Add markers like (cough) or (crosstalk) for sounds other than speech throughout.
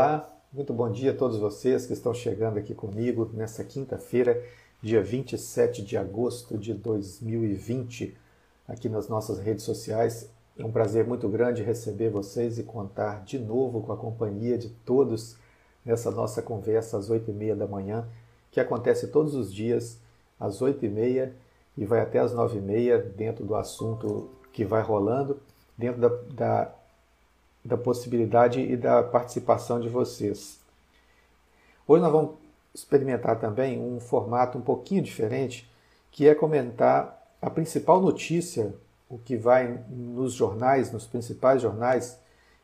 Olá, muito bom dia a todos vocês que estão chegando aqui comigo nessa quinta-feira, dia 27 de agosto de 2020, aqui nas nossas redes sociais. É um prazer muito grande receber vocês e contar de novo com a companhia de todos nessa nossa conversa às 8 e meia da manhã, que acontece todos os dias às 8 e meia e vai até às 9 e meia dentro do assunto que vai rolando, dentro da, da da possibilidade e da participação de vocês. Hoje nós vamos experimentar também um formato um pouquinho diferente, que é comentar a principal notícia, o que vai nos jornais, nos principais jornais,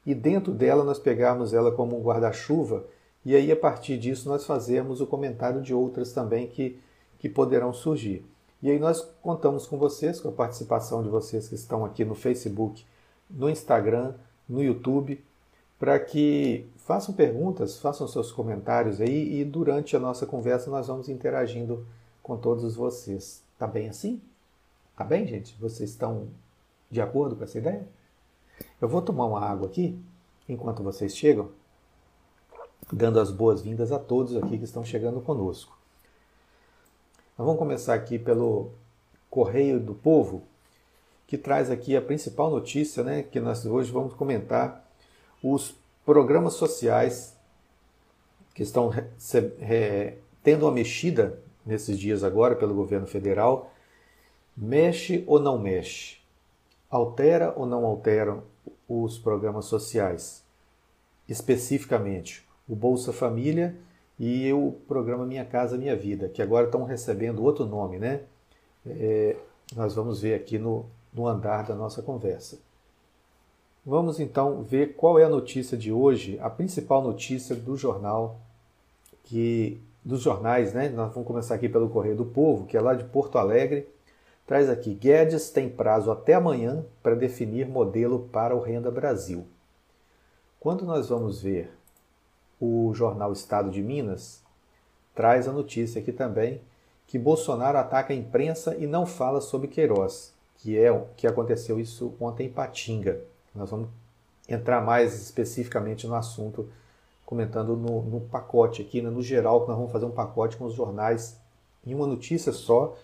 e dentro dela nós pegarmos ela como um guarda-chuva, e aí a partir disso nós fazemos o comentário de outras também que, que poderão surgir. E aí nós contamos com vocês, com a participação de vocês que estão aqui no Facebook, no Instagram, no YouTube, para que façam perguntas, façam seus comentários aí e durante a nossa conversa nós vamos interagindo com todos vocês. Tá bem assim? Tá bem, gente? Vocês estão de acordo com essa ideia? Eu vou tomar uma água aqui enquanto vocês chegam, dando as boas-vindas a todos aqui que estão chegando conosco. Nós vamos começar aqui pelo Correio do Povo, que traz aqui a principal notícia, né, que nós hoje vamos comentar os programas sociais que estão tendo uma mexida nesses dias agora pelo governo federal. Mexe ou não mexe? Altera ou não altera os programas sociais? Especificamente, o Bolsa Família e o programa Minha Casa Minha Vida, que agora estão recebendo outro nome, né? É, nós vamos ver aqui no, no andar da nossa conversa. Vamos então ver qual é a notícia de hoje, a principal notícia do jornal que dos jornais, né? Nós vamos começar aqui pelo Correio do Povo, que é lá de Porto Alegre. Traz aqui: Guedes tem prazo até amanhã para definir modelo para o Renda Brasil. Quando nós vamos ver o jornal Estado de Minas, traz a notícia aqui também que Bolsonaro ataca a imprensa e não fala sobre Queiroz que é que aconteceu isso ontem em Patinga. Nós vamos entrar mais especificamente no assunto, comentando no, no pacote aqui, né, no geral, que nós vamos fazer um pacote com os jornais em uma notícia só,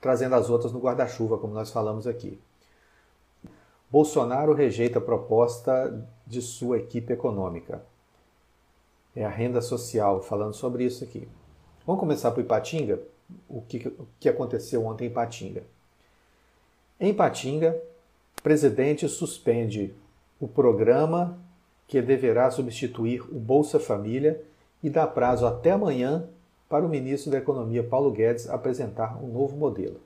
trazendo as outras no guarda-chuva, como nós falamos aqui. Bolsonaro rejeita a proposta de sua equipe econômica. É a renda social, falando sobre isso aqui. Vamos começar por Ipatinga? O que, o que aconteceu ontem em Ipatinga? Em Patinga, o presidente suspende o programa que deverá substituir o Bolsa Família e dá prazo até amanhã para o ministro da Economia Paulo Guedes apresentar um novo modelo.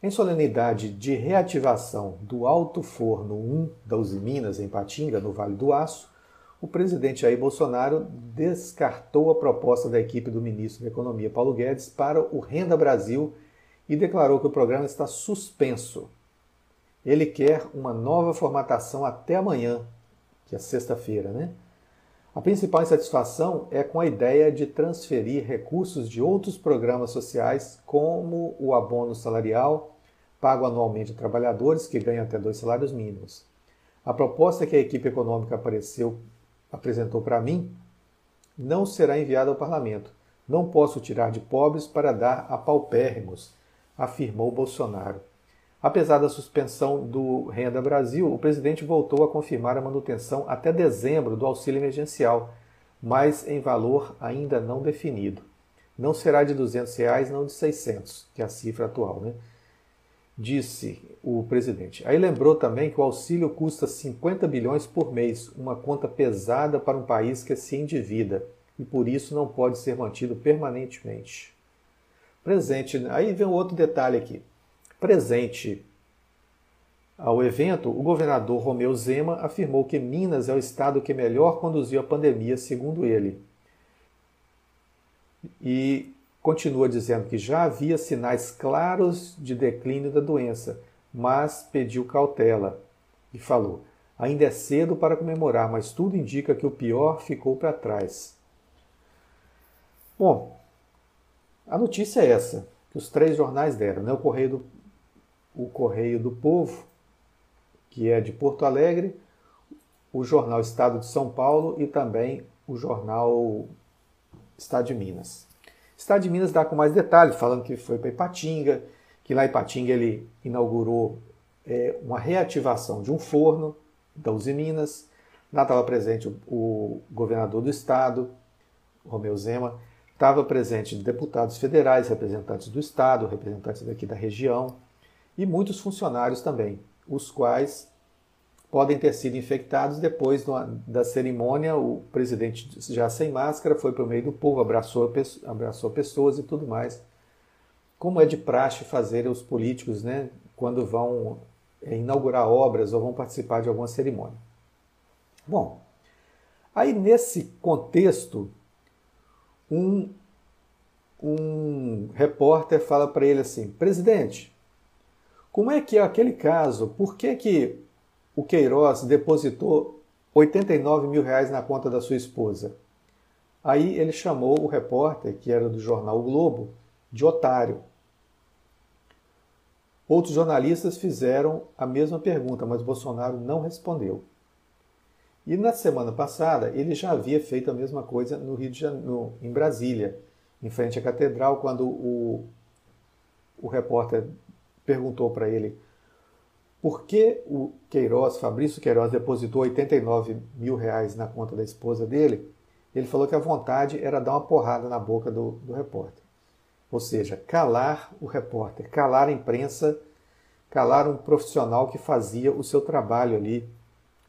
Em solenidade de reativação do Alto Forno 1 da Usiminas em Patinga, no Vale do Aço, o presidente Jair Bolsonaro descartou a proposta da equipe do ministro da Economia Paulo Guedes para o Renda Brasil e declarou que o programa está suspenso. Ele quer uma nova formatação até amanhã, que é sexta-feira, né? A principal insatisfação é com a ideia de transferir recursos de outros programas sociais, como o abono salarial, pago anualmente a trabalhadores que ganham até dois salários mínimos. A proposta que a equipe econômica apareceu, apresentou para mim não será enviada ao parlamento. Não posso tirar de pobres para dar a paupérrimos afirmou Bolsonaro. Apesar da suspensão do Renda Brasil, o presidente voltou a confirmar a manutenção até dezembro do auxílio emergencial, mas em valor ainda não definido. Não será de 200 reais, não de 600, que é a cifra atual, né? Disse o presidente. Aí lembrou também que o auxílio custa 50 bilhões por mês, uma conta pesada para um país que se endivida e por isso não pode ser mantido permanentemente. Presente. Aí vem outro detalhe aqui. Presente ao evento, o governador Romeu Zema afirmou que Minas é o estado que melhor conduziu a pandemia, segundo ele. E continua dizendo que já havia sinais claros de declínio da doença, mas pediu cautela e falou: ainda é cedo para comemorar, mas tudo indica que o pior ficou para trás. Bom, a notícia é essa, que os três jornais deram, né? o, Correio do, o Correio do Povo, que é de Porto Alegre, o jornal Estado de São Paulo e também o jornal Estado de Minas. Estado de Minas dá com mais detalhes, falando que foi para Ipatinga, que lá em Ipatinga ele inaugurou é, uma reativação de um forno da Uzi Minas. Lá estava presente o, o governador do estado, Romeu Zema, estava presente deputados federais, representantes do estado, representantes daqui da região e muitos funcionários também, os quais podem ter sido infectados depois da cerimônia. O presidente, já sem máscara, foi para o meio do povo, abraçou, abraçou pessoas e tudo mais. Como é de praxe fazer os políticos né, quando vão é, inaugurar obras ou vão participar de alguma cerimônia. Bom, aí nesse contexto, um, um repórter fala para ele assim: presidente, como é que é aquele caso? Por que, que o Queiroz depositou 89 mil reais na conta da sua esposa? Aí ele chamou o repórter, que era do jornal o Globo, de otário. Outros jornalistas fizeram a mesma pergunta, mas Bolsonaro não respondeu. E na semana passada ele já havia feito a mesma coisa no Rio de Janeiro, em Brasília, em frente à catedral, quando o, o repórter perguntou para ele por que o Queiroz, Fabrício Queiroz, depositou 89 mil reais na conta da esposa dele. Ele falou que a vontade era dar uma porrada na boca do, do repórter. Ou seja, calar o repórter, calar a imprensa, calar um profissional que fazia o seu trabalho ali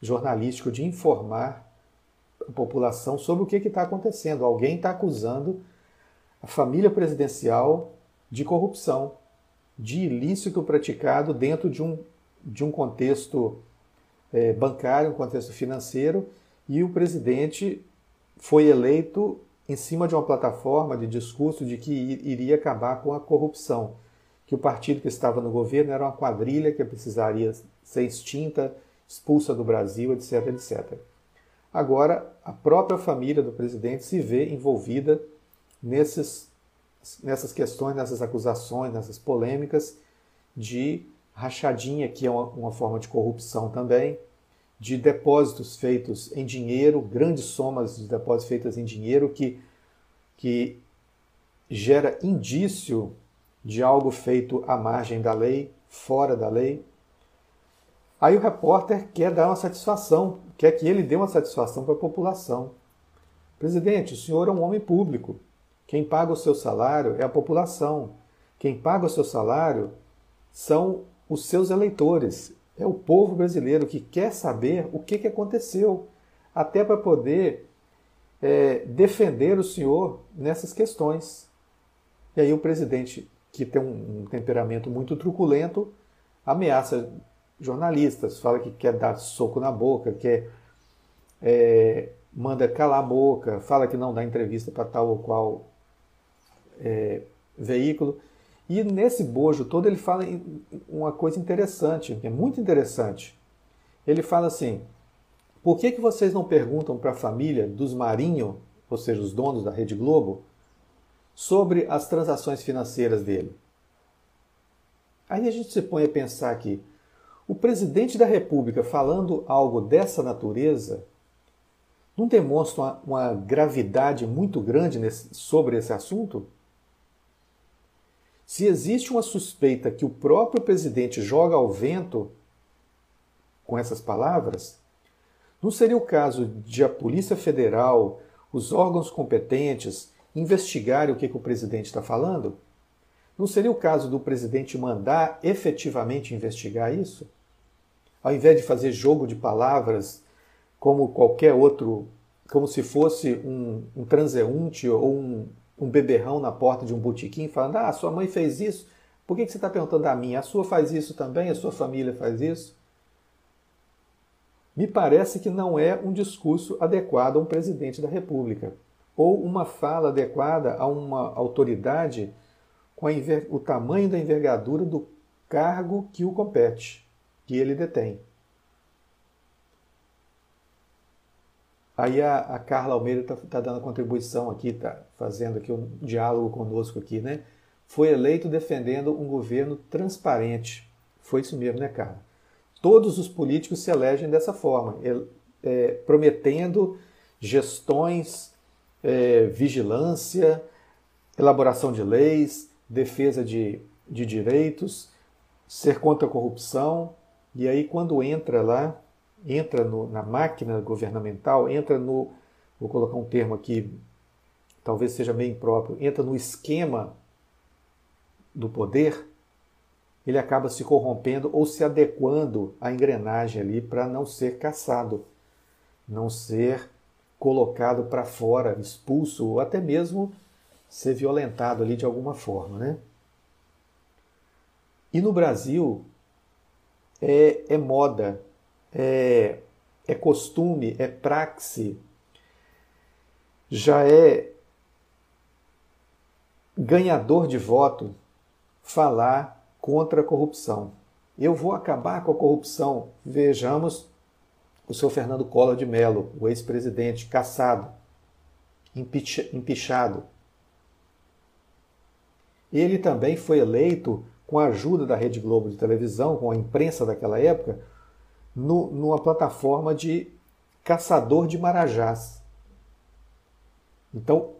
jornalístico de informar a população sobre o que está acontecendo. Alguém está acusando a família presidencial de corrupção de ilícito praticado dentro de um, de um contexto é, bancário, um contexto financeiro, e o presidente foi eleito em cima de uma plataforma de discurso de que iria acabar com a corrupção, que o partido que estava no governo era uma quadrilha que precisaria ser extinta, expulsa do Brasil, etc, etc. Agora, a própria família do presidente se vê envolvida nesses nessas questões, nessas acusações, nessas polêmicas de rachadinha, que é uma, uma forma de corrupção também, de depósitos feitos em dinheiro, grandes somas de depósitos feitos em dinheiro que, que gera indício de algo feito à margem da lei, fora da lei. Aí o repórter quer dar uma satisfação, quer que ele dê uma satisfação para a população. Presidente, o senhor é um homem público. Quem paga o seu salário é a população. Quem paga o seu salário são os seus eleitores. É o povo brasileiro que quer saber o que, que aconteceu, até para poder é, defender o senhor nessas questões. E aí o presidente, que tem um, um temperamento muito truculento, ameaça jornalistas, fala que quer dar soco na boca, quer é, manda calar a boca, fala que não dá entrevista para tal ou qual é, veículo. E nesse bojo todo ele fala uma coisa interessante, é muito interessante. Ele fala assim: por que, que vocês não perguntam para a família dos Marinho, ou seja, os donos da Rede Globo, sobre as transações financeiras dele? Aí a gente se põe a pensar aqui: o presidente da República falando algo dessa natureza não demonstra uma, gravidade muito grande nesse, sobre esse assunto? Se existe uma suspeita que o próprio presidente joga ao vento com essas palavras, não seria o caso de a Polícia Federal, os órgãos competentes, investigarem o que, que o presidente está falando? Não seria o caso do presidente mandar efetivamente investigar isso? Ao invés de fazer jogo de palavras como qualquer outro, como se fosse um, um transeunte ou um, um beberrão na porta de um botequim falando: Ah, sua mãe fez isso, por que você está perguntando a mim? A sua faz isso também? A sua família faz isso? Me parece que não é um discurso adequado a um presidente da República ou uma fala adequada a uma autoridade com o tamanho da envergadura do cargo que o compete, que ele detém. Aí a, a Carla Almeida está tá dando contribuição aqui, está fazendo aqui um diálogo conosco aqui, né? Foi eleito defendendo um governo transparente. Foi isso mesmo, né, Carla? Todos os políticos se elegem dessa forma, é, prometendo gestões, é, vigilância, elaboração de leis, defesa de, de direitos, ser contra a corrupção. E aí, quando entra lá, entra no, na máquina governamental, entra no, vou colocar um termo aqui, talvez seja meio impróprio, entra no esquema do poder, ele acaba se corrompendo ou se adequando à engrenagem ali para não ser caçado, não ser colocado para fora, expulso ou até mesmo ser violentado ali de alguma forma, né? E no Brasil é, é moda, é, é costume, é praxe, já é ganhador de voto falar contra a corrupção. Eu vou acabar com a corrupção. Vejamos o seu Fernando Collor de Mello, o ex-presidente, caçado, empichado. Ele também foi eleito, com a ajuda da Rede Globo de televisão, com a imprensa daquela época, no, numa plataforma de caçador de marajás. Então,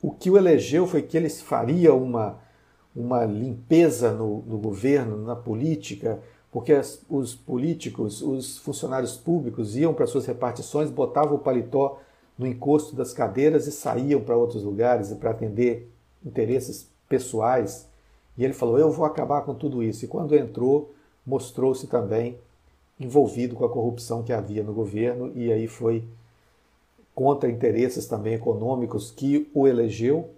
o que o elegeu foi que ele faria uma uma limpeza no, no governo, na política, porque as, os políticos, os funcionários públicos iam para suas repartições, botavam o paletó no encosto das cadeiras e saíam para outros lugares para atender interesses pessoais. E ele falou: Eu vou acabar com tudo isso. E quando entrou, mostrou-se também envolvido com a corrupção que havia no governo, e aí foi contra interesses também econômicos que o elegeu.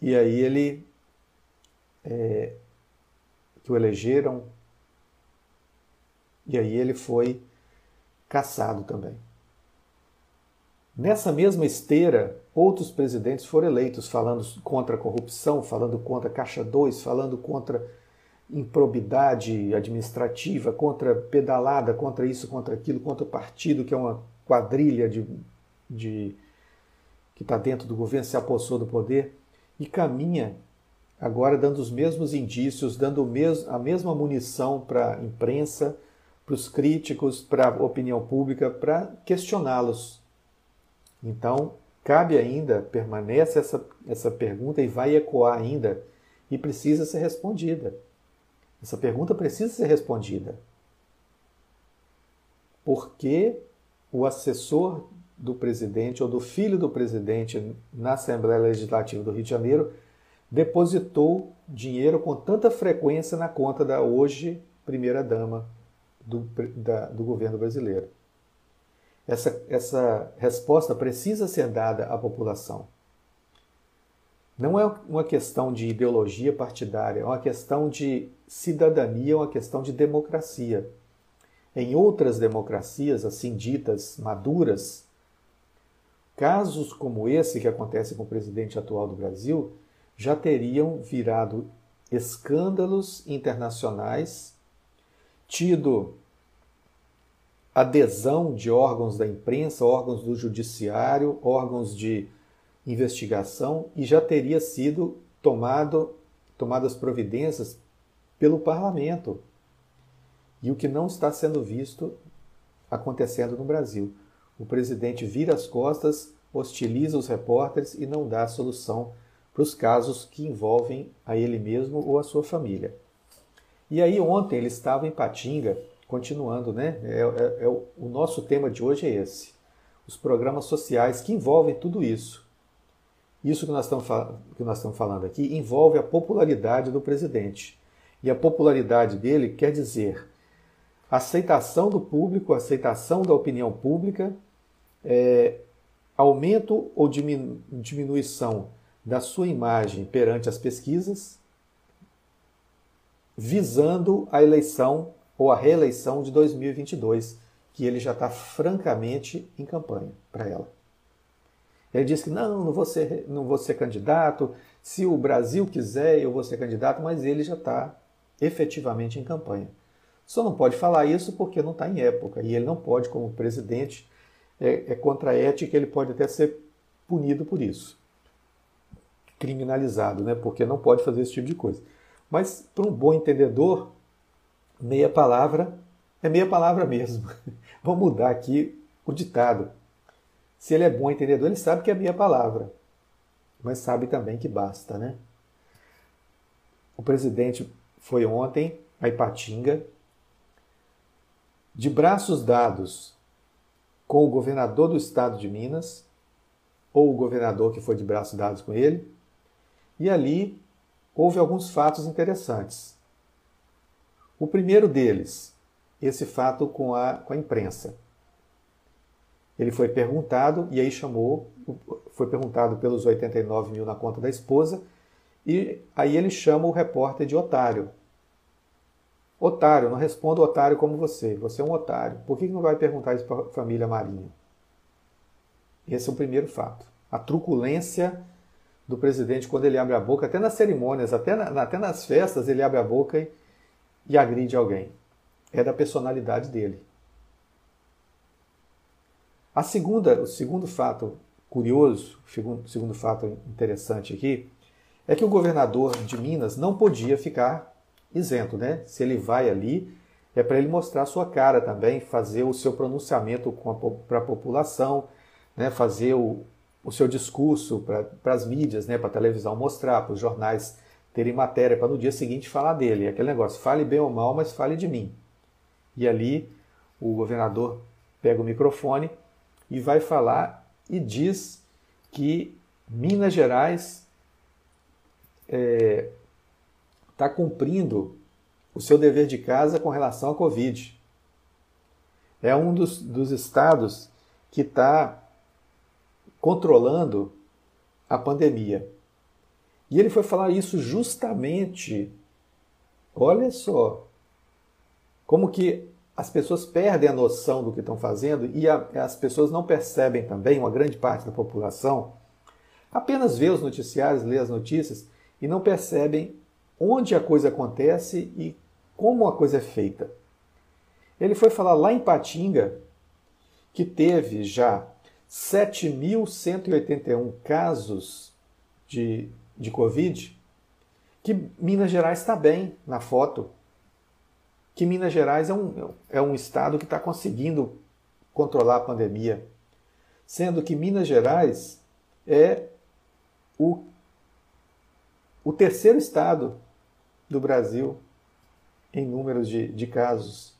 E aí ele é, que o elegeram, e aí ele foi caçado também. Nessa mesma esteira, outros presidentes foram eleitos falando contra a corrupção, falando contra Caixa 2, falando contra improbidade administrativa, contra pedalada, contra isso, contra aquilo, contra o partido, que é uma quadrilha de, de que está dentro do governo, se apossou do poder, e caminha agora dando os mesmos indícios, dando a mesma munição para a imprensa, para os críticos, para a opinião pública, para questioná-los. Então, cabe ainda, permanece essa, essa pergunta e vai ecoar ainda e precisa ser respondida. Essa pergunta precisa ser respondida. Por que o assessor do presidente ou do filho do presidente na Assembleia Legislativa do Rio de Janeiro depositou dinheiro com tanta frequência na conta da hoje primeira-dama do, do governo brasileiro. Essa, essa resposta precisa ser dada à população. Não é uma questão de ideologia partidária, é uma questão de cidadania, é uma questão de democracia. Em outras democracias, assim ditas maduras, casos como esse que acontece com o presidente atual do Brasil já teriam virado escândalos internacionais, tido adesão de órgãos da imprensa, órgãos do judiciário, órgãos de investigação e já teria sido tomado, tomadas providências pelo parlamento. E o que não está sendo visto acontecendo no Brasil. O presidente vira as costas, hostiliza os repórteres e não dá solução para os casos que envolvem a ele mesmo ou a sua família. E aí ontem ele estava em Patinga, continuando, né? É, é, é o, nosso tema de hoje é esse: os programas sociais que envolvem tudo isso. Isso que nós, estamos, que nós estamos falando aqui envolve a popularidade do presidente. E a popularidade dele quer dizer aceitação do público, aceitação da opinião pública, é, aumento ou diminuição da sua imagem perante as pesquisas, visando a eleição ou a reeleição de 2022, que ele já está francamente em campanha para ela. Ele diz que não, não vou, ser, não vou ser candidato, se o Brasil quiser eu vou ser candidato, mas ele já está efetivamente em campanha. Só não pode falar isso porque não está em época, e ele não pode, como presidente, é, é contra a ética, ele pode até ser punido por isso criminalizado, né? porque não pode fazer esse tipo de coisa. Mas, para um bom entendedor, meia palavra É meia palavra mesmo. (laughs) Vou mudar aqui o ditado. Se ele é bom entendedor, ele sabe que é meia palavra, mas sabe também que basta, né? O presidente foi ontem a Ipatinga, de braços dados com o governador do estado de Minas, ou o governador que foi de braços dados com ele, e ali houve alguns fatos interessantes. O primeiro deles, esse fato com a, com a imprensa. Ele foi perguntado, e aí chamou, foi perguntado pelos 89 mil na conta da esposa, e aí ele chama o repórter de otário. Otário, não respondo otário como você. Você é um otário. Por que não vai perguntar isso para a família Marinho? Esse é o primeiro fato. A truculência do presidente quando ele abre a boca, até nas cerimônias, até, na, até nas festas, ele abre a boca e, e agride alguém. É da personalidade dele. A segunda, o segundo fato curioso, segundo, segundo fato interessante aqui, é que o governador de Minas não podia ficar isento, né? Se ele vai ali, é para ele mostrar sua cara também, fazer o seu pronunciamento para a população, né? fazer o, o seu discurso para as mídias, né? para a televisão mostrar, para os jornais terem matéria, para no dia seguinte falar dele. Aquele negócio, fale bem ou mal, mas fale de mim. E ali o governador pega o microfone e vai falar e diz que Minas Gerais está é, tá cumprindo o seu dever de casa com relação à Covid. É um dos, dos estados que está controlando a pandemia. E ele foi falar isso justamente, olha só, como que as pessoas perdem a noção do que estão fazendo e a, as pessoas não percebem também, uma grande parte da população, apenas vê os noticiários, lê as notícias e não percebem onde a coisa acontece e como a coisa é feita. Ele foi falar lá em Patinga que teve já 7.181 casos de, de Covid, que Minas Gerais está bem na foto, que Minas Gerais é um, é um estado que está conseguindo controlar a pandemia, sendo que Minas Gerais é o, o terceiro estado do Brasil em números de, de casos.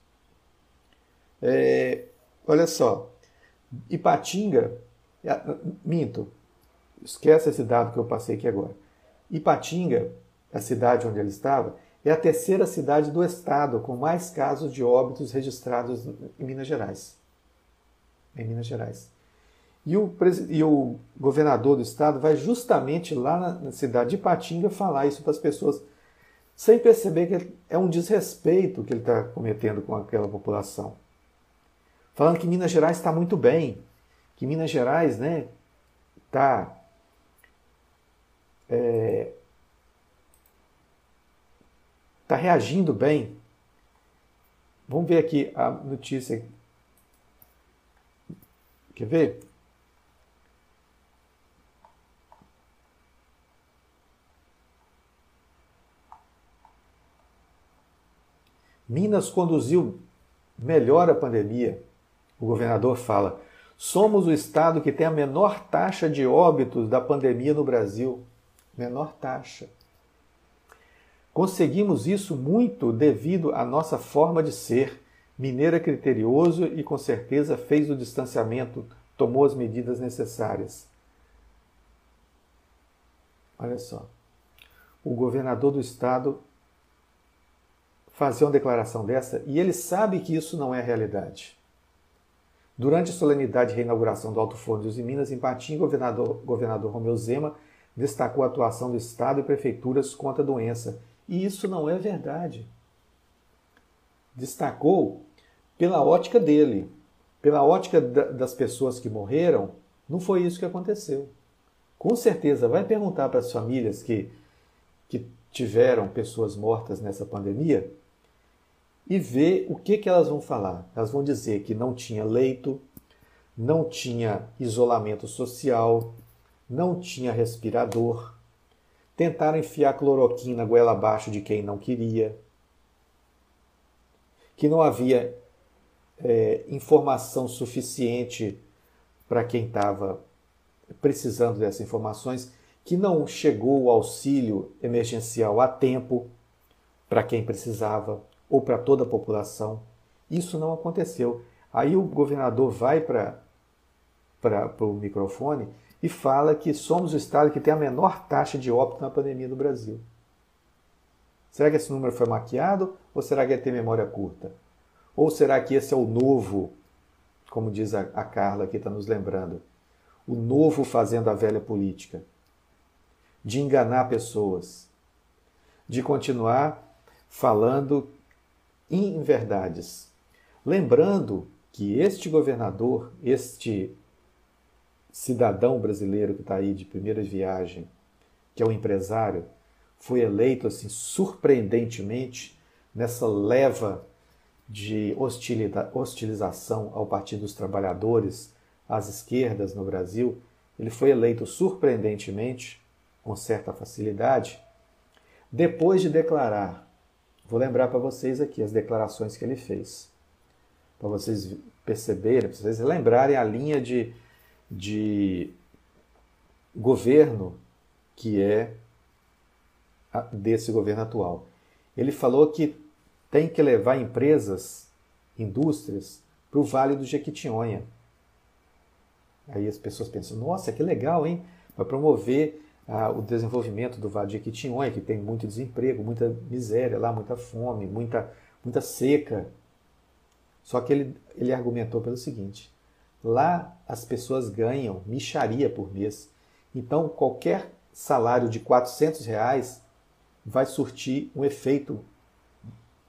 É, olha só, Ipatinga, minto, esquece esse dado que eu passei aqui agora. Ipatinga, a cidade onde ele estava, é a terceira cidade do estado com mais casos de óbitos registrados em Minas Gerais. Em Minas Gerais. E o, e o governador do estado vai justamente lá na, cidade de Ipatinga falar isso para as pessoas, sem perceber que é um desrespeito que ele está cometendo com aquela população. Falando que Minas Gerais está muito bem, que Minas Gerais né, está é, está reagindo bem. Vamos ver aqui a notícia. Quer ver? Minas conduziu melhor a pandemia. O governador fala: somos o estado que tem a menor taxa de óbitos da pandemia no Brasil. Menor taxa. Conseguimos isso muito devido à nossa forma de ser. Mineiro é criterioso e com certeza fez o distanciamento, tomou as medidas necessárias. Olha só. O governador do estado fazer uma declaração dessa e ele sabe que isso não é realidade. Durante a solenidade de reinauguração do Alto Forno de Minas, em Patim, governador, governador Romeu Zema destacou a atuação do Estado e prefeituras contra a doença e isso não é verdade. Destacou pela ótica dele, pela ótica das pessoas que morreram, não foi isso que aconteceu. Com certeza, vai perguntar para as famílias que, que tiveram pessoas mortas nessa pandemia e ver o que, que elas vão falar. Elas vão dizer que não tinha leito, não tinha isolamento social, não tinha respirador, Tentaram enfiar cloroquina goela abaixo de quem não queria. Que não havia é, informação suficiente para quem estava precisando dessas informações, que não chegou o auxílio emergencial a tempo para quem precisava ou para toda a população. Isso não aconteceu. Aí o governador vai para o microfone e fala que somos o estado que tem a menor taxa de óbito na pandemia no Brasil. Será que esse número foi maquiado ou será que ele tem memória curta? Ou será que esse é o novo, como diz a, a Carla que está nos lembrando, o novo fazendo a velha política? De enganar pessoas, de continuar falando inverdades. Lembrando que este governador, este cidadão brasileiro que está aí de primeira viagem, que é um empresário, foi eleito assim surpreendentemente nessa leva de hostilização ao Partido dos Trabalhadores, às esquerdas no Brasil, ele foi eleito surpreendentemente, com certa facilidade, depois de declarar. Vou lembrar para vocês aqui as declarações que ele fez, para vocês perceberem, para vocês lembrarem a linha de, de governo que é desse governo atual. Ele falou que tem que levar empresas, indústrias, para o Vale do Jequitinhonha. Aí as pessoas pensam, nossa, que legal, hein? Vai promover ah, o desenvolvimento do Vale do Jequitinhonha, que tem muito desemprego, muita miséria lá, muita fome, muita, muita seca. Só que ele, ele argumentou pelo seguinte, lá as pessoas ganham micharia por mês. Então qualquer salário de 400 reais vai surtir um efeito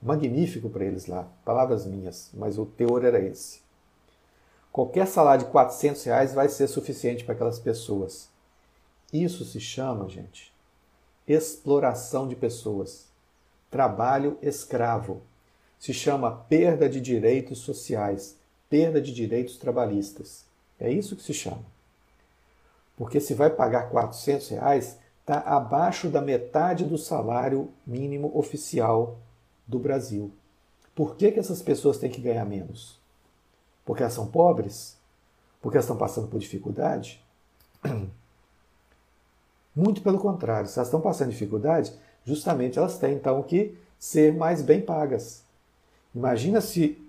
magnífico para eles lá. Palavras minhas, mas o teor era esse. Qualquer salário de 400 reais vai ser suficiente para aquelas pessoas. Isso se chama, gente, exploração de pessoas. Trabalho escravo. Se chama perda de direitos sociais, perda de direitos trabalhistas. É isso que se chama. Porque se vai pagar 400 reais, está abaixo da metade do salário mínimo oficial do Brasil. Por que, que essas pessoas têm que ganhar menos? Porque elas são pobres? Porque elas estão passando por dificuldade? (clears throat) Muito pelo contrário, se elas estão passando dificuldade, justamente elas têm então que ser mais bem pagas. Imagina se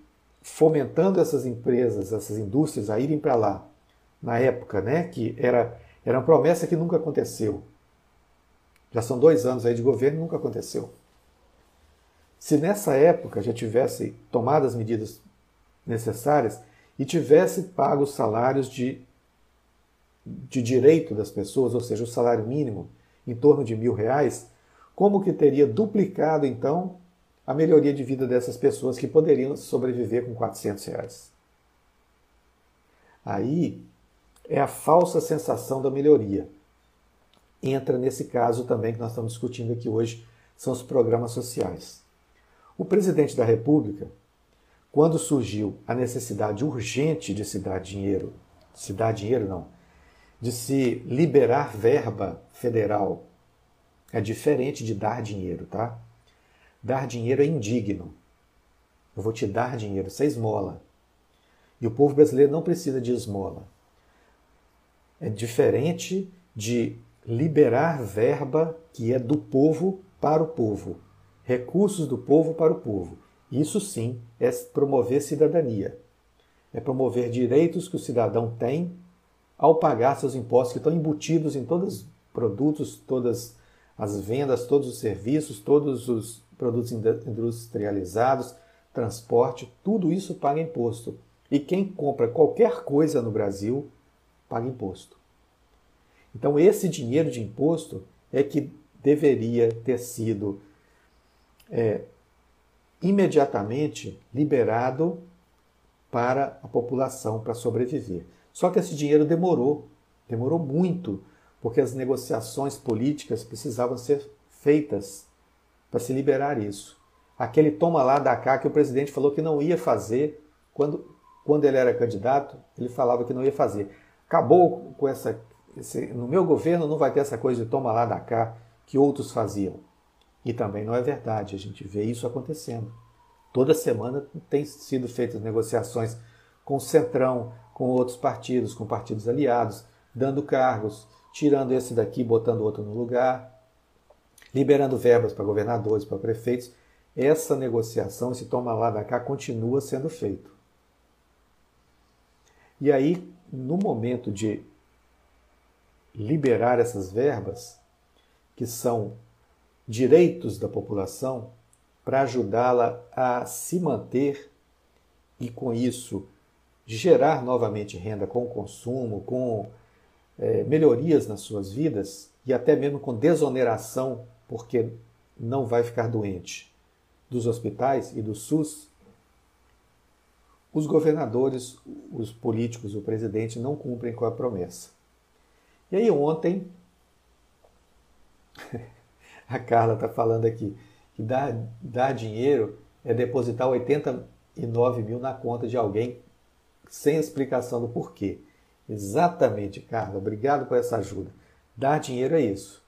fomentando essas empresas, essas indústrias a irem para lá, na época, né, que era, era uma promessa que nunca aconteceu. Já são dois anos aí de governo e nunca aconteceu. Se nessa época já tivesse tomado as medidas necessárias e tivesse pago os salários de, de direito das pessoas, ou seja, o salário mínimo, em torno de mil reais, como que teria duplicado então a melhoria de vida dessas pessoas que poderiam sobreviver com 400 reais? Aí é a falsa sensação da melhoria. Entra nesse caso também que nós estamos discutindo aqui hoje, são os programas sociais. O presidente da República, quando surgiu a necessidade urgente de se dar dinheiro, se dar dinheiro não, de se liberar verba federal, é diferente de dar dinheiro, tá? Dar dinheiro é indigno. Eu vou te dar dinheiro, você esmola. E o povo brasileiro não precisa de esmola. É diferente de liberar verba que é do povo para o povo recursos do povo para o povo. Isso sim é promover cidadania. É promover direitos que o cidadão tem ao pagar seus impostos que estão embutidos em todos os produtos, todas as vendas, todos os serviços, todos os produtos industrializados, transporte, tudo isso paga imposto. E quem compra qualquer coisa no Brasil paga imposto. Então, esse dinheiro de imposto é que deveria ter sido é, imediatamente liberado para a população para sobreviver. Só que esse dinheiro demorou, demorou muito, porque as negociações políticas precisavam ser feitas para se liberar isso. Aquele toma lá da cá que o presidente falou que não ia fazer quando, quando ele era candidato, ele falava que não ia fazer. Acabou com essa. Esse, no meu governo não vai ter essa coisa de toma lá da cá que outros faziam. E também não é verdade, a gente vê isso acontecendo. Toda semana tem sido feitas negociações com o Centrão, com outros partidos, com partidos aliados, dando cargos, tirando esse daqui, botando outro no lugar, liberando verbas para governadores, para prefeitos. Essa negociação, esse toma lá da cá, continua sendo feito. E aí, no momento de liberar essas verbas, que são direitos da população, para ajudá-la a se manter e, com isso, gerar novamente renda com consumo, com é, melhorias nas suas vidas e até mesmo com desoneração, porque não vai ficar doente, dos hospitais e do SUS, os governadores, os políticos, o presidente não cumprem com a promessa. E aí ontem, (laughs) a Carla está falando aqui, que dar, dar dinheiro é depositar 89 mil na conta de alguém sem explicação do porquê. Exatamente, Carla. Obrigado por essa ajuda. Dar dinheiro é isso.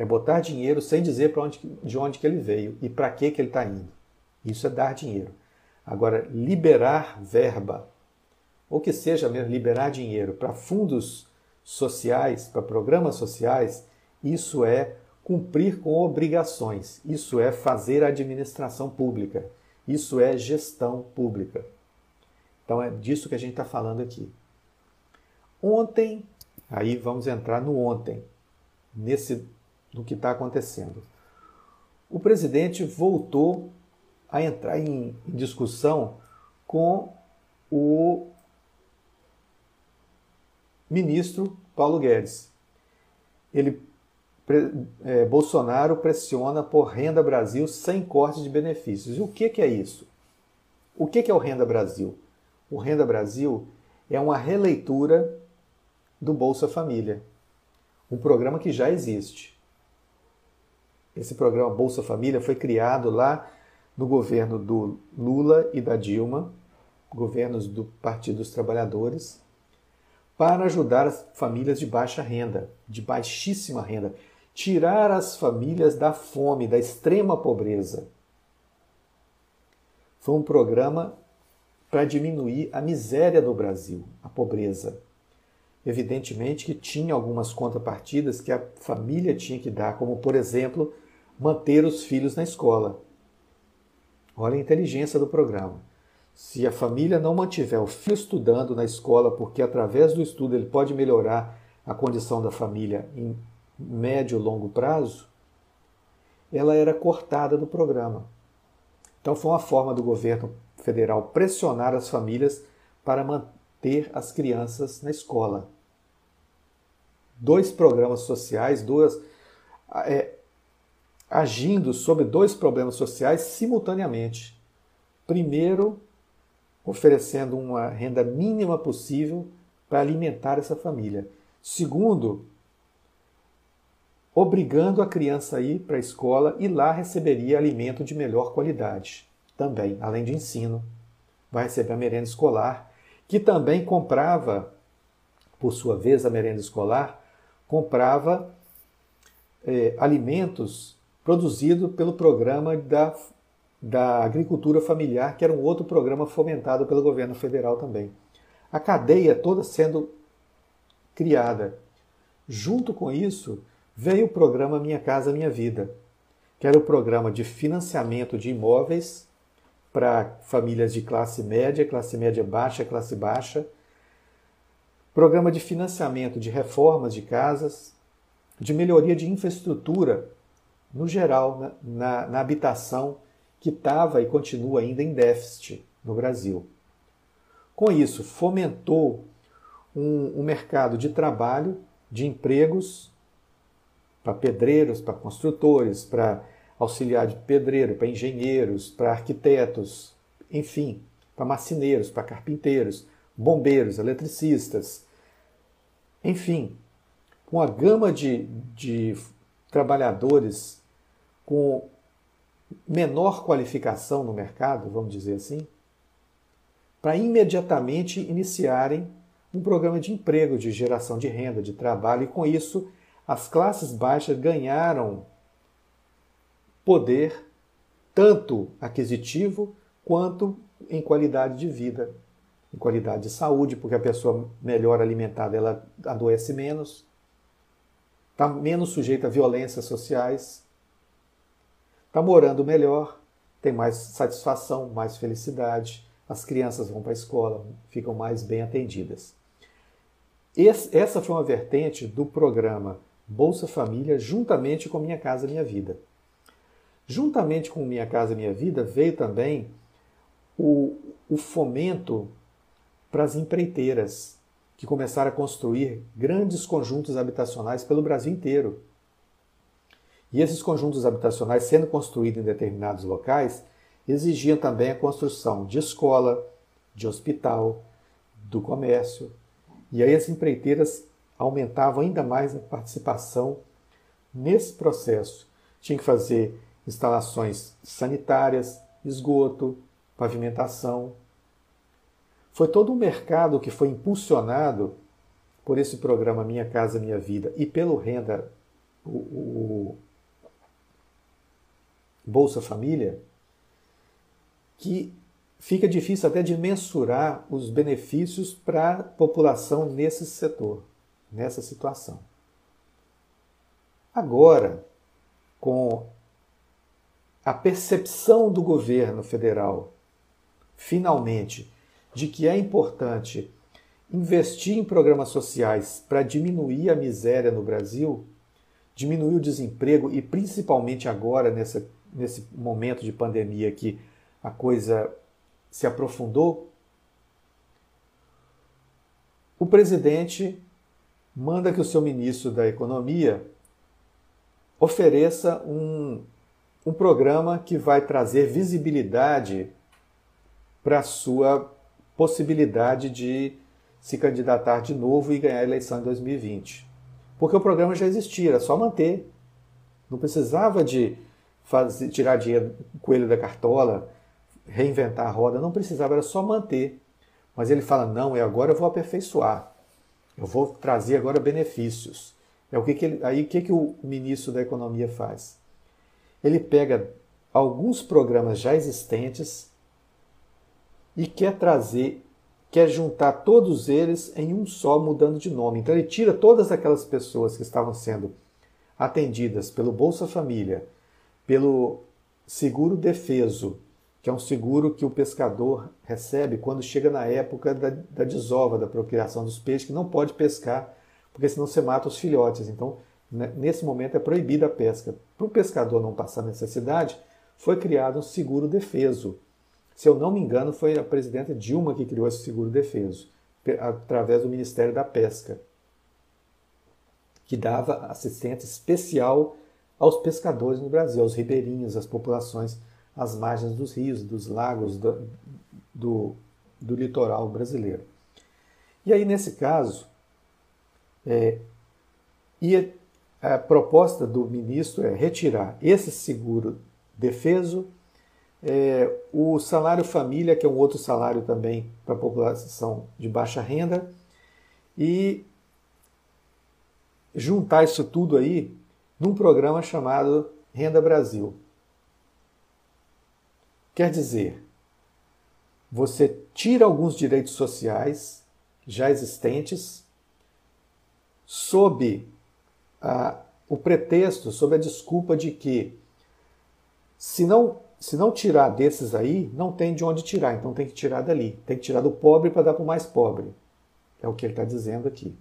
É botar dinheiro sem dizer onde, de onde que ele veio e para que, que ele está indo. Isso é dar dinheiro. Agora, liberar verba, ou que seja mesmo liberar dinheiro para fundos sociais, para programas sociais, isso é cumprir com obrigações, isso é fazer administração pública, isso é gestão pública. Então é disso que a gente está falando aqui. Ontem, aí vamos entrar no ontem, nesse no que está acontecendo. O presidente voltou a entrar em, em discussão com o ministro Paulo Guedes. Ele, é, Bolsonaro pressiona por Renda Brasil sem corte de benefícios. E o que, que é isso? O que, que é o Renda Brasil? O Renda Brasil é uma releitura do Bolsa Família, um programa que já existe. Esse programa Bolsa Família foi criado lá no governo do Lula e da Dilma, governos do Partido dos Trabalhadores, para ajudar as famílias de baixa renda, de baixíssima renda, tirar as famílias da fome, da extrema pobreza. Foi um programa para diminuir a miséria do Brasil, a pobreza. Evidentemente que tinha algumas contrapartidas que a família tinha que dar, como, por exemplo, manter os filhos na escola. Olha a inteligência do programa. Se a família não mantiver o filho estudando na escola, porque através do estudo ele pode melhorar a condição da família em médio e longo prazo, ela era cortada do programa. Então foi uma forma do governo federal pressionar as famílias para manter as crianças na escola. Dois programas sociais, duas é, agindo sobre dois problemas sociais simultaneamente. Primeiro, oferecendo uma renda mínima possível para alimentar essa família. Segundo, obrigando a criança a ir para a escola e lá receberia alimento de melhor qualidade também, além de ensino. Vai receber a merenda escolar, que também comprava, por sua vez, a merenda escolar, comprava é, alimentos produzidos pelo programa da, da agricultura familiar, que era um outro programa fomentado pelo governo federal também. A cadeia toda sendo criada. Junto com isso, veio o programa Minha Casa Minha Vida, que era o programa de financiamento de imóveis para famílias de classe média, classe média baixa, classe baixa, programa de financiamento de reformas de casas, de melhoria de infraestrutura, no geral, na, na, na habitação que estava e continua ainda em déficit no Brasil. Com isso, fomentou um, um mercado de trabalho, de empregos para pedreiros, para construtores, para auxiliar de pedreiro, para engenheiros, para arquitetos, enfim, para marceneiros, para carpinteiros, bombeiros, eletricistas, enfim, uma gama de, de trabalhadores com menor qualificação no mercado, vamos dizer assim, para imediatamente iniciarem um programa de emprego, de geração de renda, de trabalho, e com isso as classes baixas ganharam poder tanto aquisitivo quanto em qualidade de vida, em qualidade de saúde, porque a pessoa melhor alimentada ela adoece menos, está menos sujeita a violências sociais, está morando melhor, tem mais satisfação, mais felicidade, as crianças vão para a escola, ficam mais bem atendidas. Esse, essa foi uma vertente do programa Bolsa Família, juntamente com Minha Casa Minha Vida. Juntamente com Minha Casa Minha Vida veio também o, o fomento para as empreiteiras, que começaram a construir grandes conjuntos habitacionais pelo Brasil inteiro. E esses conjuntos habitacionais, sendo construídos em determinados locais, exigiam também a construção de escola, de hospital, do comércio. E aí as empreiteiras aumentavam ainda mais a participação nesse processo. Tinha que fazer instalações sanitárias, esgoto, pavimentação. Foi todo um mercado que foi impulsionado por esse programa Minha Casa Minha Vida e pelo Renda, o, o Bolsa Família, que fica difícil até de mensurar os benefícios para a população nesse setor, nessa situação. Agora, com a percepção do governo federal, finalmente, de que é importante investir em programas sociais para diminuir a miséria no Brasil, diminuir o desemprego e principalmente agora nessa, nesse momento de pandemia que a coisa se aprofundou, o presidente manda que o seu ministro da Economia ofereça um, um programa que vai trazer visibilidade para a sua possibilidade de se candidatar de novo e ganhar a eleição em 2020. Porque o programa já existia, era só manter. Não precisava de fazer, tirar dinheiro, coelho da cartola, reinventar a roda, não precisava, era só manter. Mas ele fala: não, é agora eu vou aperfeiçoar. Eu vou trazer agora benefícios. É o que, que ele, aí o que, que o ministro da Economia faz? ele pega alguns programas já existentes e quer trazer, quer juntar todos eles em um só, mudando de nome. Então ele tira todas aquelas pessoas que estavam sendo atendidas pelo Bolsa Família, pelo seguro defeso, que é um seguro que o pescador recebe quando chega na época da, da desova, da procriação dos peixes, que não pode pescar, porque senão você mata os filhotes. Então, né, nesse momento é proibida a pesca. Para o pescador não passar necessidade, foi criado um seguro defeso. Se eu não me engano, foi a presidenta Dilma que criou esse seguro defeso, através do Ministério da Pesca, que dava assistência especial aos pescadores no Brasil, aos ribeirinhos, às populações às margens dos rios, dos lagos, do, do, do litoral brasileiro. E aí, nesse caso, é, a proposta do ministro é retirar esse seguro defeso, é, o salário família, que é um outro salário também para a população de baixa renda, e juntar isso tudo aí num programa chamado Renda Brasil. Quer dizer, você tira alguns direitos sociais já existentes sob o pretexto, sob a desculpa de que se não, se não tirar desses aí, não tem de onde tirar, então tem que tirar dali. Tem que tirar do pobre para dar para o mais pobre. É o que ele está dizendo aqui.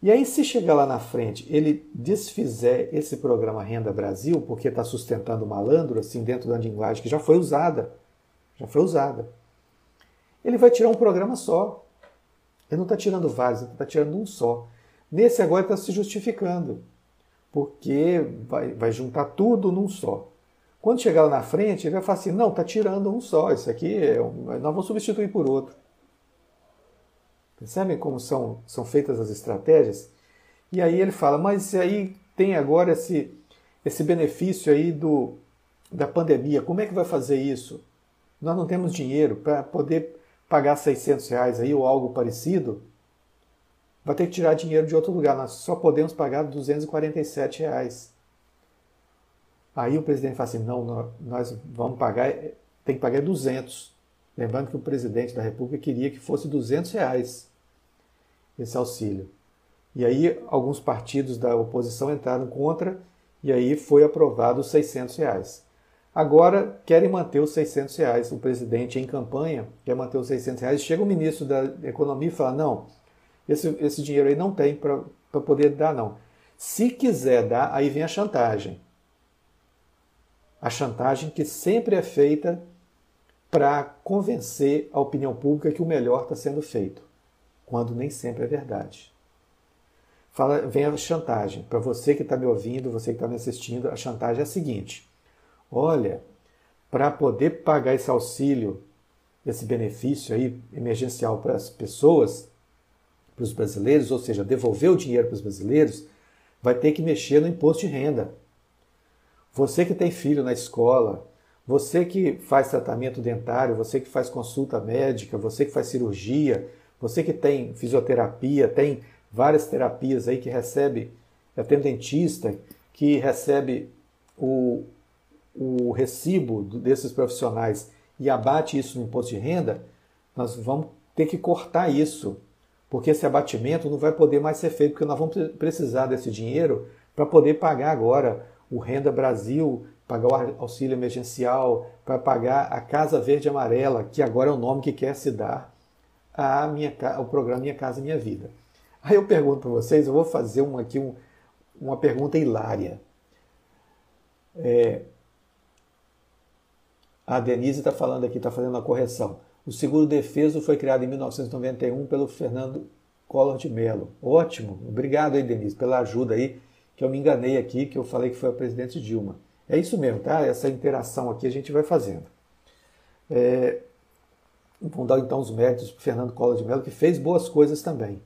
E aí, se chegar lá na frente, ele desfizer esse programa Renda Brasil, porque está sustentando o malandro, assim, dentro da linguagem que já foi usada, já foi usada, ele vai tirar um programa só. Ele não está tirando vários, ele está tirando um só. Nesse agora está se justificando, porque vai, vai juntar tudo num só. Quando chegar lá na frente, ele vai falar assim: não, está tirando um só, isso aqui é um, nós vamos substituir por outro. Percebem como são, são feitas as estratégias? E aí ele fala: mas aí tem agora esse, esse benefício aí do, da pandemia, como é que vai fazer isso? Nós não temos dinheiro para poder pagar 600 reais aí ou algo parecido vai ter que tirar dinheiro de outro lugar. Nós só podemos pagar 247 reais. Aí o presidente fala assim, não, nós vamos pagar tem que pagar 200. Lembrando que o presidente da República queria que fosse 200 reais esse auxílio. E aí alguns partidos da oposição entraram contra e aí foi aprovado os 600 reais. Agora querem manter os 600 reais. O presidente em campanha quer manter os 600 reais. Chega o ministro da Economia e fala, não, esse, esse dinheiro aí não tem para poder dar, não. Se quiser dar, aí vem a chantagem. A chantagem que sempre é feita para convencer a opinião pública que o melhor está sendo feito, quando nem sempre é verdade. Fala, vem a chantagem. Para você que está me ouvindo, você que está me assistindo, a chantagem é a seguinte: olha, para poder pagar esse auxílio, esse benefício aí emergencial para as pessoas, para os brasileiros, ou seja, devolver o dinheiro para os brasileiros, vai ter que mexer no imposto de renda. Você que tem filho na escola, você que faz tratamento dentário, você que faz consulta médica, você que faz cirurgia, você que tem fisioterapia, tem várias terapias aí que recebe, tem dentista que recebe o, o recibo desses profissionais e abate isso no imposto de renda, nós vamos ter que cortar isso porque esse abatimento não vai poder mais ser feito, porque nós vamos precisar desse dinheiro para poder pagar agora o Renda Brasil, pagar o auxílio emergencial, para pagar a Casa Verde Amarela, que agora é o nome que quer se dar a minha, ao programa Minha Casa Minha Vida. Aí eu pergunto para vocês, eu vou fazer um, aqui um, uma pergunta hilária. É, a Denise está falando aqui, está fazendo uma correção. O seguro defeso foi criado em 1991 pelo Fernando Collor de Mello. Ótimo, obrigado aí, Denise, pela ajuda aí, que eu me enganei aqui, que eu falei que foi a presidente Dilma. É isso mesmo, tá? Essa interação aqui a gente vai fazendo. É... Dar então os méritos para Fernando Collor de Mello, que fez boas coisas também.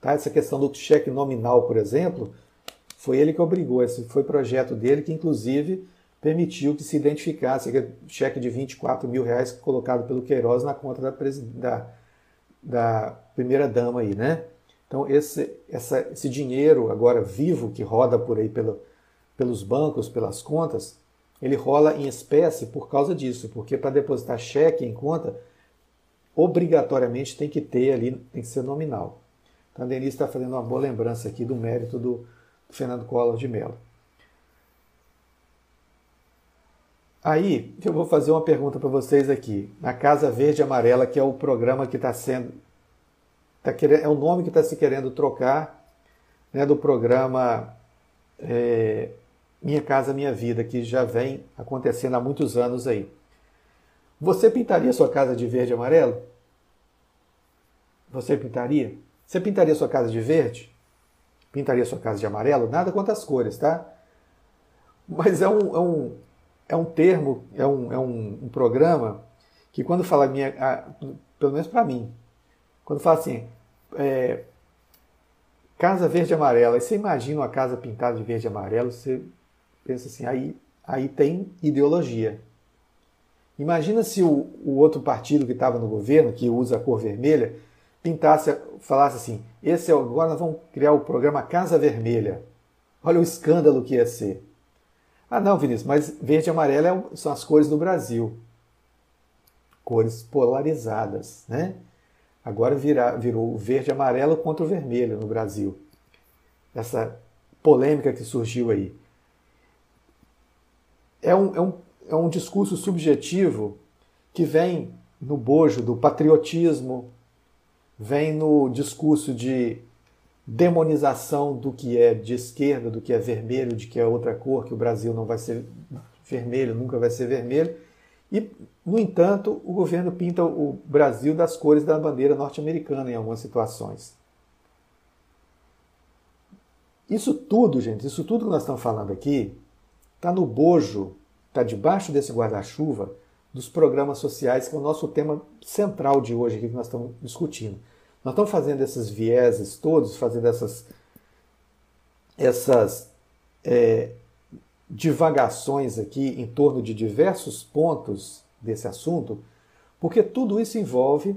Tá? Essa questão do cheque nominal, por exemplo, foi ele que obrigou, esse foi projeto dele que, inclusive, permitiu que se identificasse aquele cheque de 24 mil reais colocado pelo Queiroz na conta da, da, da primeira dama aí, né? Então esse, essa, esse dinheiro agora vivo que roda por aí pelo, pelos bancos, pelas contas, ele rola em espécie por causa disso, porque para depositar cheque em conta, obrigatoriamente tem que ter ali, tem que ser nominal. Então a Denise está fazendo uma boa lembrança aqui do mérito do, do Fernando Collor de Mello. Aí eu vou fazer uma pergunta para vocês aqui. Na Casa Verde Amarela, que é o programa que está sendo. Tá querendo, é o nome que está se querendo trocar né, do programa é, Minha Casa Minha Vida, que já vem acontecendo há muitos anos aí. Você pintaria sua casa de verde e amarelo? Você pintaria? Você pintaria sua casa de verde? Pintaria sua casa de amarelo? Nada contra as cores, tá? Mas é um, é um, é um termo, é um, é um, um programa que quando fala minha, a, pelo menos para mim, quando fala assim, é, casa verde e amarela, e você imagina uma casa pintada de verde e amarelo, você pensa assim, aí, aí tem ideologia. Imagina se o, o outro partido que estava no governo, que usa a cor vermelha, pintasse, falasse assim, esse é, agora nós vamos criar o programa Casa Vermelha. Olha o escândalo que ia ser. Ah, não, Vinícius, mas verde e amarelo é são as cores do Brasil. Cores polarizadas, né? Agora vira, virou verde amarelo contra o vermelho no Brasil. Essa polêmica que surgiu aí. É um, é um, é um discurso subjetivo que vem no bojo do patriotismo, vem no discurso de demonização do que é de esquerda, do que é vermelho, de que é outra cor, que o Brasil não vai ser vermelho, nunca vai ser vermelho. E, no entanto, o governo pinta o Brasil das cores da bandeira norte-americana em algumas situações. Isso tudo, gente, isso tudo que nós estamos falando aqui, está no bojo, está debaixo desse guarda-chuva dos programas sociais, que é o nosso tema central de hoje aqui que nós estamos discutindo. Nós estamos fazendo esses vieses todos, fazendo essas, essas é, divagações aqui em torno de diversos pontos desse assunto, porque tudo isso envolve,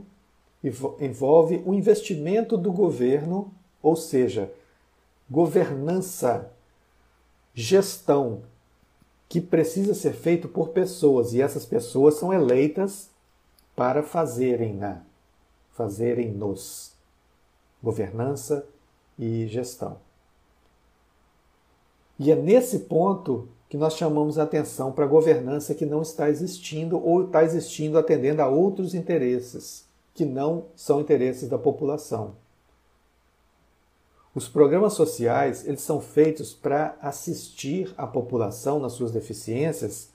envolve o investimento do governo, ou seja, governança, gestão que precisa ser feito por pessoas e essas pessoas são eleitas para fazerem na fazerem nos governança e gestão. E é nesse ponto que nós chamamos a atenção para a governança que não está existindo ou está existindo atendendo a outros interesses que não são interesses da população. Os programas sociais, eles são feitos para assistir a população nas suas deficiências,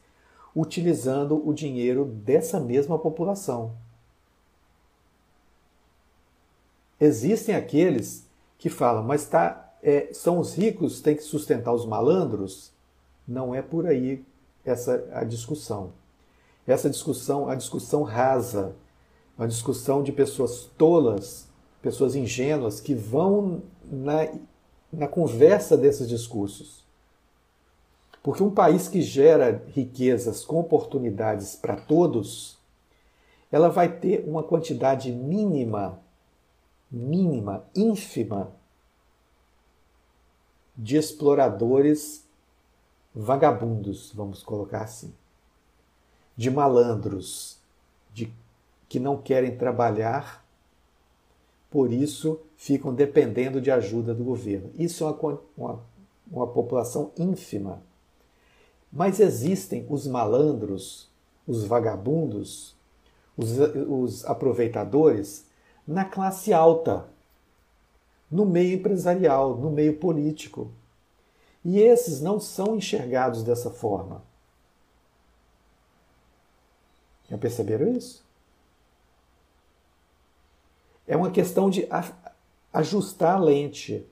utilizando o dinheiro dessa mesma população. Existem aqueles que falam, mas tá, é, são os ricos que têm que sustentar os malandros? Não é por aí essa a discussão. Essa discussão, a discussão rasa, uma discussão de pessoas tolas, pessoas ingênuas que vão na, na conversa desses discursos. Porque um país que gera riquezas com oportunidades para todos, ela vai ter uma quantidade mínima mínima, ínfima, de exploradores vagabundos, vamos colocar assim, de malandros, de que não querem trabalhar, por isso ficam dependendo de ajuda do governo. Isso é uma, uma, uma população ínfima. Mas existem os malandros, os vagabundos, os, os aproveitadores na classe alta, no meio empresarial, no meio político. E esses não são enxergados dessa forma. Já perceberam isso? É uma questão de ajustar a lente.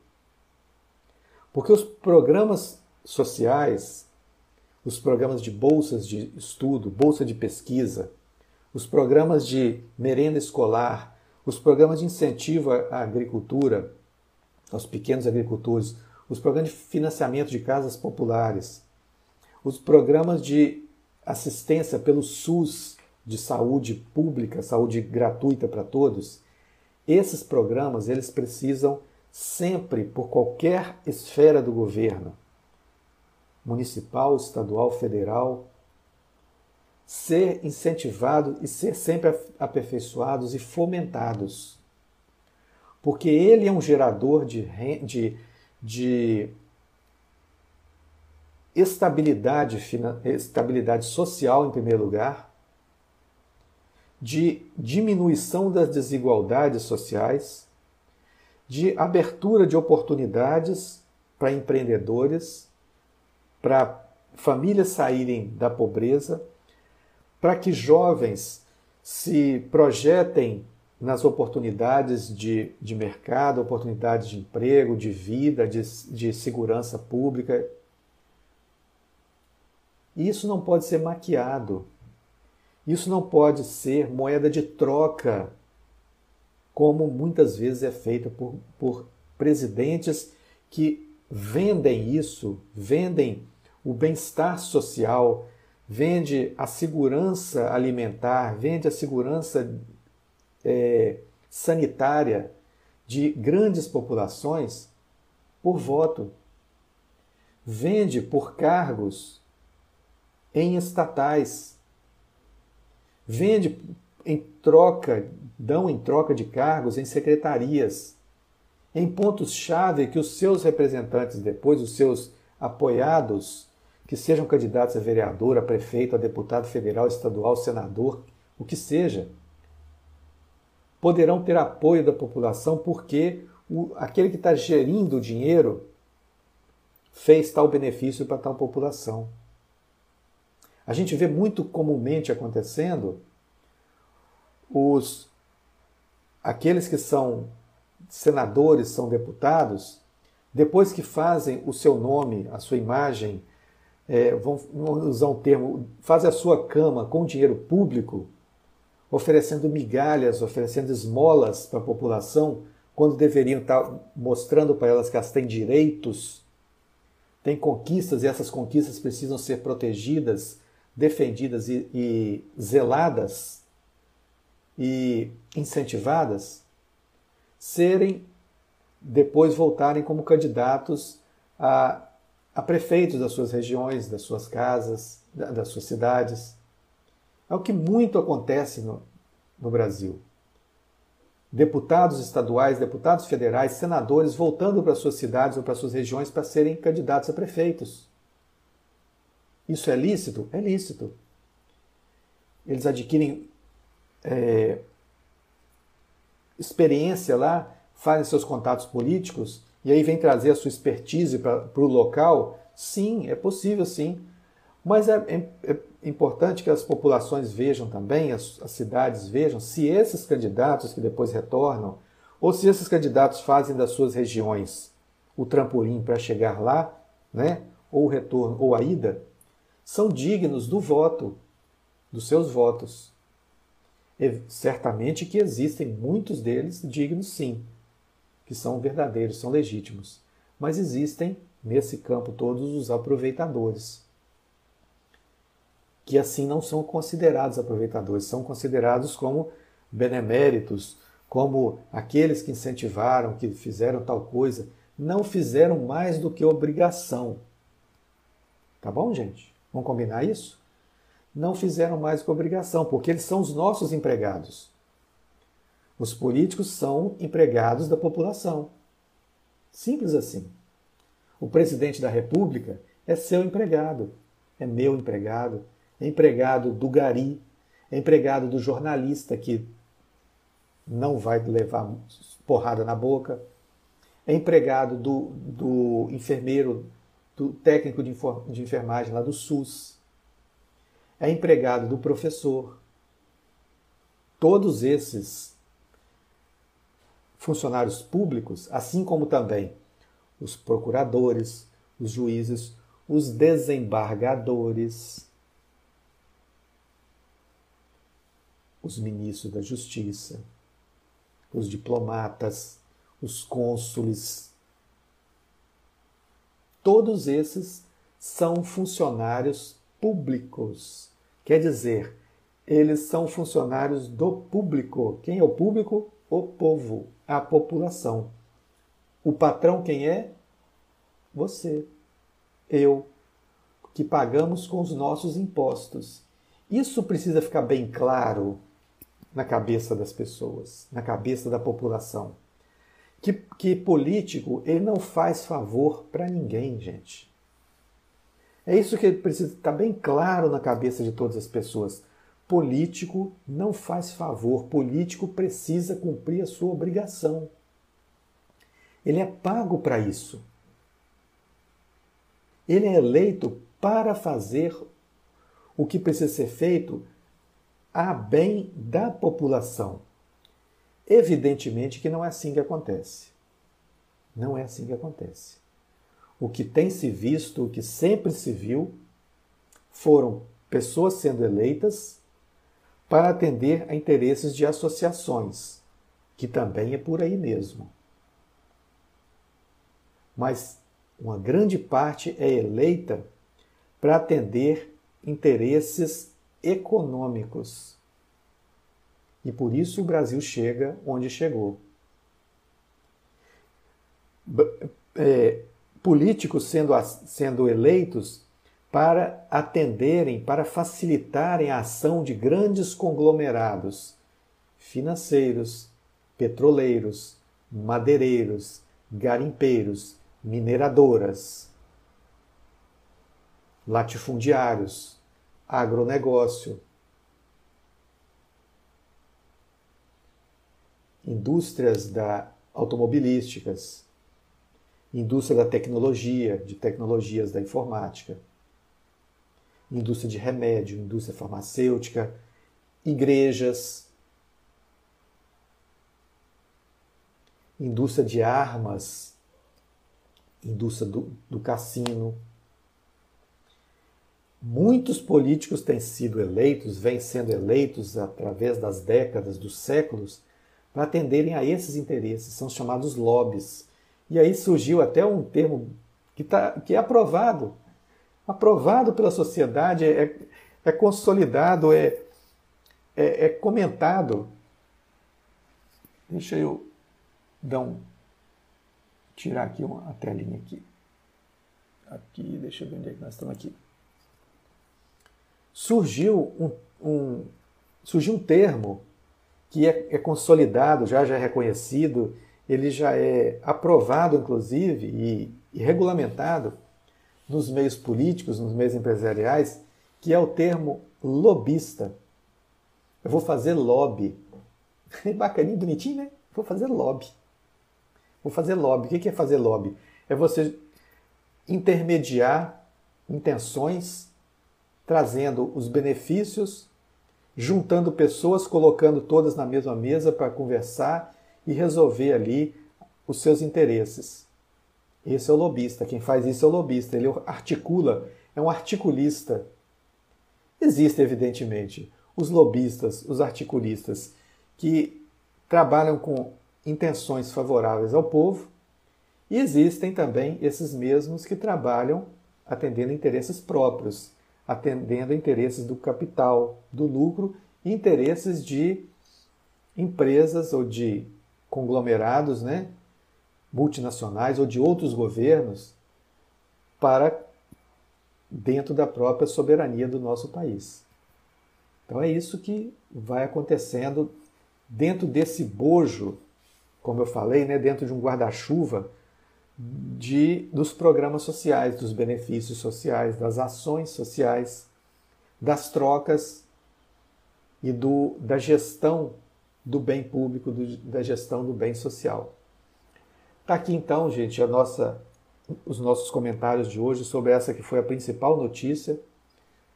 Porque os programas sociais, os programas de bolsas de estudo, bolsa de pesquisa, os programas de merenda escolar, os programas de incentivo à agricultura, aos pequenos agricultores, os programas de financiamento de casas populares, os programas de assistência pelo SUS de saúde pública, saúde gratuita para todos, esses programas eles precisam sempre por qualquer esfera do governo, municipal, estadual, federal, ser incentivado e ser sempre aperfeiçoados e fomentados. Porque ele é um gerador de, de, de estabilidade, estabilidade social, em primeiro lugar, de diminuição das desigualdades sociais, de abertura de oportunidades para empreendedores, para famílias saírem da pobreza para que jovens se projetem nas oportunidades de, de mercado, oportunidades de emprego, de vida, de, de segurança pública. Isso não pode ser maquiado. Isso não pode ser moeda de troca, como muitas vezes é feita por, por presidentes que vendem isso, vendem o bem-estar social, vende a segurança alimentar, vende a segurança é, sanitária de grandes populações por voto. Vende por cargos em estatais. Vende em troca, dão em troca de cargos em secretarias, em pontos-chave que os seus representantes depois, os seus apoiados, que sejam candidatos a vereador, a prefeito, a deputado federal, estadual, senador, o que seja, poderão ter apoio da população porque o, aquele que está gerindo o dinheiro fez tal benefício para tal população. A gente vê muito comumente acontecendo os aqueles que são senadores, são deputados, depois que fazem o seu nome, a sua imagem é, vamos usar um termo, faz a sua cama com dinheiro público, oferecendo migalhas, oferecendo esmolas para a população, quando deveriam estar mostrando para elas que elas têm direitos, têm conquistas e essas conquistas precisam ser protegidas, defendidas e, e zeladas e incentivadas, serem depois voltarem como candidatos a a prefeitos das suas regiões, das suas casas, das suas cidades. É o que muito acontece no, no Brasil. Deputados estaduais, deputados federais, senadores voltando para suas cidades ou para suas regiões para serem candidatos a prefeitos. Isso é lícito? É lícito. Eles adquirem é, experiência lá, fazem seus contatos políticos e aí vem trazer a sua expertise para o local. Sim, é possível sim. Mas é, é, é, importante que as populações vejam também, as, as cidades vejam, se esses candidatos que depois retornam, ou se esses candidatos fazem das suas regiões o trampolim para chegar lá, né, ou o retorno, ou a ida, são dignos do voto, dos seus votos. E certamente que existem muitos deles dignos sim, que são verdadeiros, são legítimos. Mas existem, nesse campo, todos os aproveitadores que assim não são considerados aproveitadores, são considerados como beneméritos, como aqueles que incentivaram, que fizeram tal coisa, não fizeram mais do que obrigação. Tá bom, gente? Vamos combinar isso? Não fizeram mais do que obrigação, porque eles são os nossos empregados. Os políticos são empregados da população. Simples assim. O presidente da República é seu empregado, é meu empregado, empregado do gari, é empregado do jornalista que não vai levar porrada na boca, é empregado do, do enfermeiro, do técnico de, de enfermagem lá do SUS, é empregado do professor. Todos esses funcionários públicos, assim como também os procuradores, os juízes, os desembargadores, os ministros da Justiça, os diplomatas, os cônsules. Todos esses são funcionários públicos. Quer dizer, eles são funcionários do público. Quem é o público? O povo, a população. O patrão quem é? Você, eu, que pagamos com os nossos impostos. Isso precisa ficar bem claro na cabeça das pessoas, na cabeça da população. Que, que político ele não faz favor para ninguém, gente. É isso que precisa estar bem claro na cabeça de todas as pessoas. Político não faz favor, político precisa cumprir a sua obrigação. Ele é pago para isso. Ele é eleito para fazer o que precisa ser feito a bem da população. Evidentemente que não é assim que acontece. Não é assim que acontece. O que tem se visto, o que sempre se viu, foram pessoas sendo eleitas para atender a interesses de associações, que também é por aí mesmo. Mas uma grande parte é eleita para atender interesses econômicos. E por isso o Brasil chega onde chegou. É, políticos sendo, sendo eleitos para atenderem, para facilitarem a ação de grandes conglomerados financeiros, petroleiros, madeireiros, garimpeiros, mineradoras, latifundiários, agronegócio, indústrias da automobilísticas, indústria da tecnologia, de tecnologias da informática, indústria de remédio, indústria farmacêutica, igrejas, indústria de armas, indústria do, do cassino, Muitos políticos têm sido eleitos, vêm sendo eleitos através das décadas, dos séculos, para atenderem a esses interesses, são chamados lobbies. E aí surgiu até um termo que, tá, que é aprovado, aprovado pela sociedade, é, é consolidado, é, é, é comentado. Deixa eu dar um, tirar aqui uma, a telinha aqui. aqui, deixa eu ver onde é que nós estamos aqui. Surgiu um, um surgiu um termo que é, é, consolidado, já, já é reconhecido, ele já é aprovado, inclusive, e, e regulamentado nos meios políticos, nos meios empresariais, que é o termo lobista. Eu vou fazer lobby. (laughs) Bacaninho, bonitinho, né? Vou fazer lobby. Vou fazer lobby. O que é fazer lobby? É você intermediar intenções, trazendo os benefícios, juntando pessoas, colocando todas na mesma mesa para conversar e resolver ali os seus interesses. Esse é o lobista. Quem faz isso é o lobista. Ele articula, é um articulista. Existem, evidentemente, os lobistas, os articulistas, que trabalham com intenções favoráveis ao povo, e existem também esses mesmos que trabalham atendendo interesses próprios, atendendo interesses do capital, do lucro interesses de empresas ou de conglomerados, né, multinacionais ou de outros governos para dentro da própria soberania do nosso país. Então é isso que vai acontecendo dentro desse bojo, como eu falei, né, dentro de um guarda-chuva de dos programas sociais, dos benefícios sociais, das ações sociais, das trocas e do, da gestão do bem público, do, da gestão do bem social. Está aqui então, gente, a nossa, os nossos comentários de hoje sobre essa que foi a principal notícia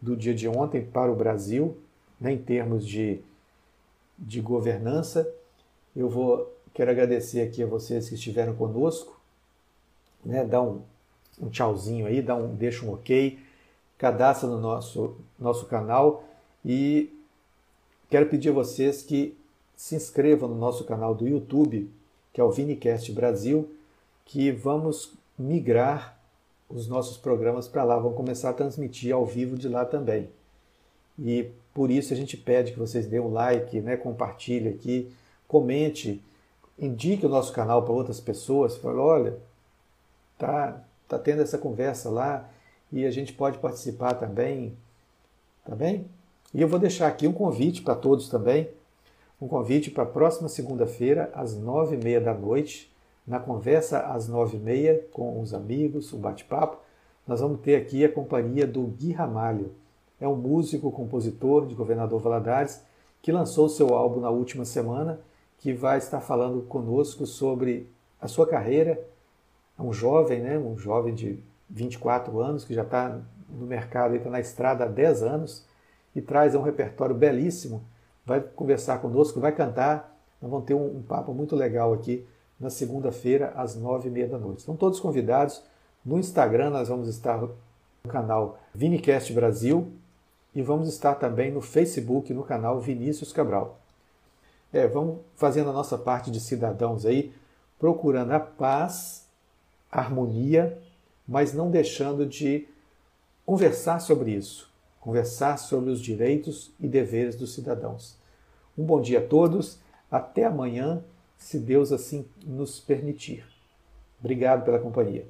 do dia de ontem para o Brasil, né, em termos de, de governança. Eu vou quero agradecer aqui a vocês que estiveram conosco, né, dá um, um tchauzinho aí, dá um, deixa um ok, cadastra no nosso, nosso canal. E quero pedir a vocês que se inscrevam no nosso canal do YouTube, que é o Vinicast Brasil, que vamos migrar os nossos programas para lá, vamos começar a transmitir ao vivo de lá também. E por isso a gente pede que vocês dêem um like, né, compartilhe aqui, comente, indique o nosso canal para outras pessoas, fale, olha, tá, tá tendo essa conversa lá e a gente pode participar também, tá bem? E eu vou deixar aqui um convite para todos também, um convite para a próxima segunda-feira, às nove e meia da noite, na conversa às nove e meia com os amigos, o bate-papo, nós vamos ter aqui a companhia do Gui Ramalho. É um músico, compositor de Governador Valadares, que lançou seu álbum na última semana, que vai estar falando conosco sobre a sua carreira. É um jovem, né? um jovem de 24 anos, que já está no mercado, está na estrada há 10 anos, e traz um repertório belíssimo vai conversar conosco, vai cantar. Nós vamos ter um, um papo muito legal aqui na segunda-feira, às nove e meia da noite. Estão todos convidados. No Instagram nós vamos estar no canal Vinicast Brasil e vamos estar também no Facebook, no canal Vinícius Cabral. É, vamos fazendo a nossa parte de cidadãos aí, procurando a paz, harmonia, mas não deixando de conversar sobre isso conversar sobre os direitos e deveres dos cidadãos. Um bom dia a todos, até amanhã, se Deus assim nos permitir. Obrigado pela companhia.